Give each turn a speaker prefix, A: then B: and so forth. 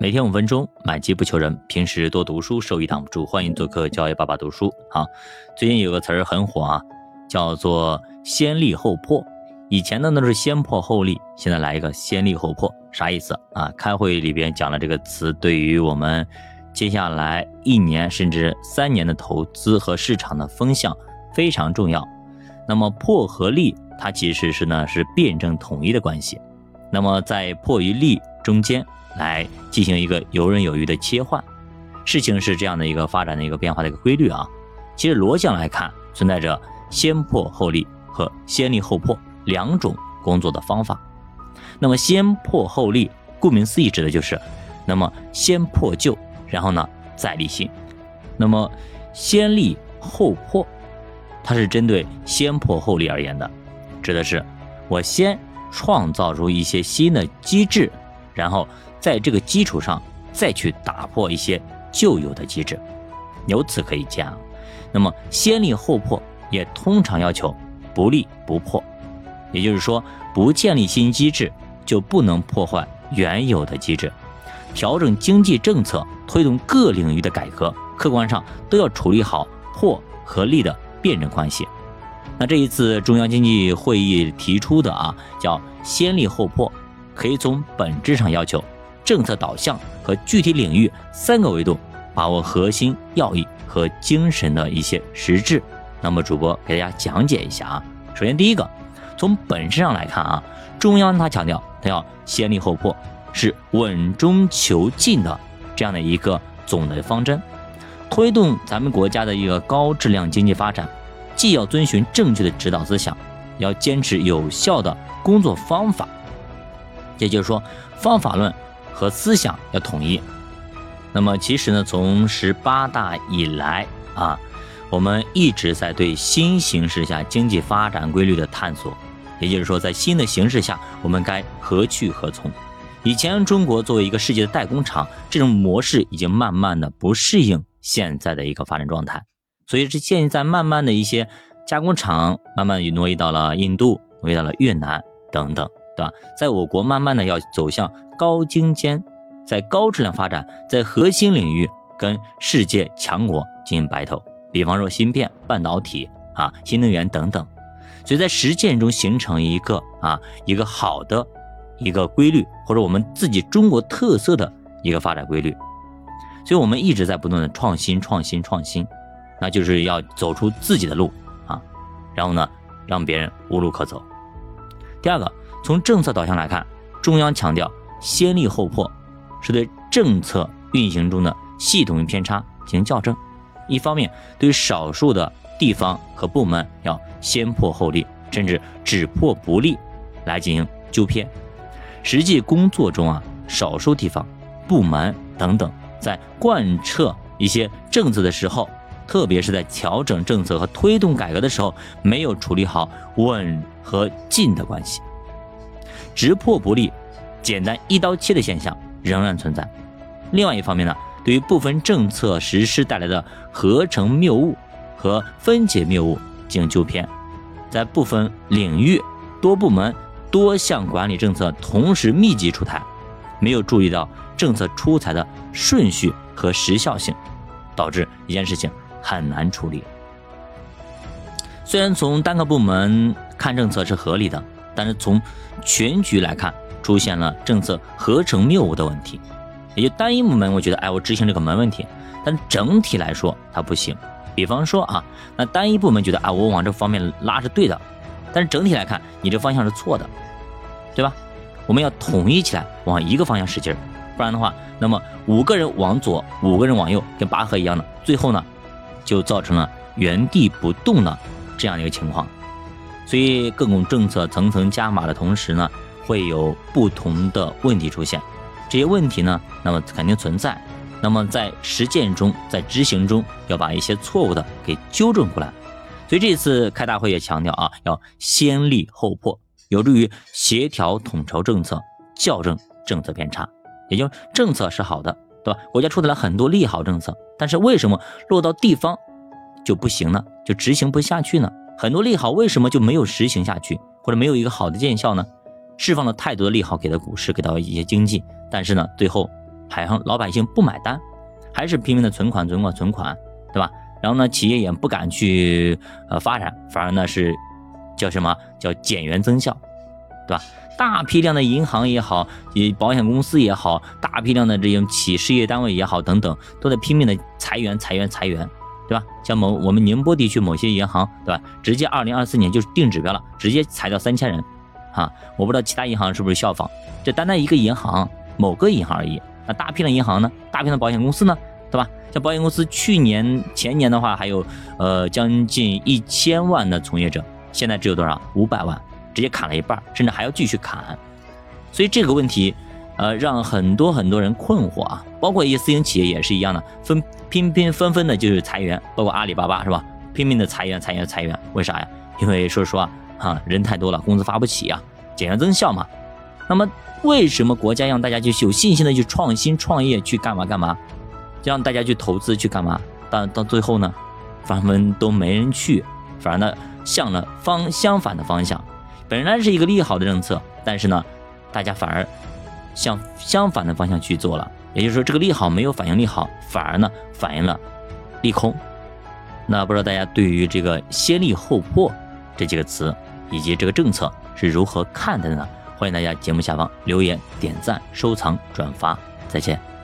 A: 每天五分钟，买机不求人。平时多读书，收益挡不住。欢迎做客教育爸爸读书。好，最近有个词儿很火啊，叫做先立后破。以前呢都是先破后立，现在来一个先立后破，啥意思啊？开会里边讲了这个词，对于我们接下来一年甚至三年的投资和市场的风向非常重要。那么破和立，它其实是呢是辩证统一的关系。那么在破与立中间。来进行一个游刃有余的切换，事情是这样的一个发展的一个变化的一个规律啊。其实逻辑上来看，存在着先破后立和先立后破两种工作的方法。那么先破后立，顾名思义指的就是，那么先破旧，然后呢再立新。那么先立后破，它是针对先破后立而言的，指的是我先创造出一些新的机制，然后。在这个基础上，再去打破一些旧有的机制，由此可以见啊，那么先立后破也通常要求不立不破，也就是说，不建立新机制就不能破坏原有的机制，调整经济政策，推动各领域的改革，客观上都要处理好破和立的辩证关系。那这一次中央经济会议提出的啊，叫先立后破，可以从本质上要求。政策导向和具体领域三个维度，把握核心要义和精神的一些实质。那么主播给大家讲解一下啊。首先第一个，从本质上来看啊，中央它强调它要先立后破，是稳中求进的这样的一个总的方针，推动咱们国家的一个高质量经济发展，既要遵循正确的指导思想，要坚持有效的工作方法，也就是说方法论。和思想要统一。那么，其实呢，从十八大以来啊，我们一直在对新形势下经济发展规律的探索。也就是说，在新的形势下，我们该何去何从？以前中国作为一个世界的代工厂，这种模式已经慢慢的不适应现在的一个发展状态。所以，这现在慢慢的一些加工厂慢慢的挪移到了印度，挪移到了越南等等。对吧？在我国慢慢的要走向高精尖，在高质量发展，在核心领域跟世界强国进行 battle。比方说芯片、半导体啊、新能源等等，所以在实践中形成一个啊一个好的一个规律，或者我们自己中国特色的一个发展规律。所以我们一直在不断的创新、创新、创新，那就是要走出自己的路啊，然后呢，让别人无路可走。第二个。从政策导向来看，中央强调先立后破，是对政策运行中的系统性偏差进行校正。一方面，对少数的地方和部门要先破后立，甚至只破不立，来进行纠偏。实际工作中啊，少数地方、部门等等，在贯彻一些政策的时候，特别是在调整政策和推动改革的时候，没有处理好稳和进的关系。直破不立、简单一刀切的现象仍然存在。另外一方面呢，对于部分政策实施带来的合成谬误和分解谬误进行纠偏，在部分领域多部门多项管理政策同时密集出台，没有注意到政策出台的顺序和时效性，导致一件事情很难处理。虽然从单个部门看政策是合理的。但是从全局来看，出现了政策合成谬误的问题，也就单一部门，我觉得，哎，我执行这个没问题，但整体来说它不行。比方说啊，那单一部门觉得啊，我往这方面拉是对的，但是整体来看，你这方向是错的，对吧？我们要统一起来，往一个方向使劲儿，不然的话，那么五个人往左，五个人往右，跟拔河一样的，最后呢，就造成了原地不动的这样的一个情况。所以各种政策层层加码的同时呢，会有不同的问题出现。这些问题呢，那么肯定存在。那么在实践中，在执行中，要把一些错误的给纠正过来。所以这次开大会也强调啊，要先立后破，有助于协调统筹政策，校正政策偏差。也就政策是好的，对吧？国家出台了很多利好政策，但是为什么落到地方就不行呢？就执行不下去呢？很多利好为什么就没有实行下去，或者没有一个好的见效呢？释放了太多的利好给了股市，给到一些经济，但是呢，最后好像老百姓不买单，还是拼命的存款、存款、存款，对吧？然后呢，企业也不敢去呃发展，反而呢是叫什么叫减员增效，对吧？大批量的银行也好，也保险公司也好，大批量的这种企事业单位也好等等，都在拼命的裁员、裁员、裁员，对吧？像某我们宁波地区某些银行，对吧？直接二零二四年就是定指标了，直接裁掉三千人，啊，我不知道其他银行是不是效仿。这单单一个银行，某个银行而已，那大批量银行呢？大批量保险公司呢？对吧？像保险公司去年前年的话，还有呃将近一千万的从业者，现在只有多少？五百万。直接砍了一半，甚至还要继续砍，所以这个问题，呃，让很多很多人困惑啊，包括一些私营企业也是一样的，纷拼拼纷纷的就是裁员，包括阿里巴巴是吧？拼命的裁员裁员裁员，为啥呀？因为说实话啊，人太多了，工资发不起啊，减员增效嘛。那么为什么国家让大家去有信心的去创新创业去干嘛干嘛，让大家去投资去干嘛？但到最后呢，反而都没人去，反而呢向了方相反的方向。本来是一个利好的政策，但是呢，大家反而向相反的方向去做了。也就是说，这个利好没有反映利好，反而呢反映了利空。那不知道大家对于这个“先利后破”这几个词以及这个政策是如何看的呢？欢迎大家节目下方留言、点赞、收藏、转发。再见。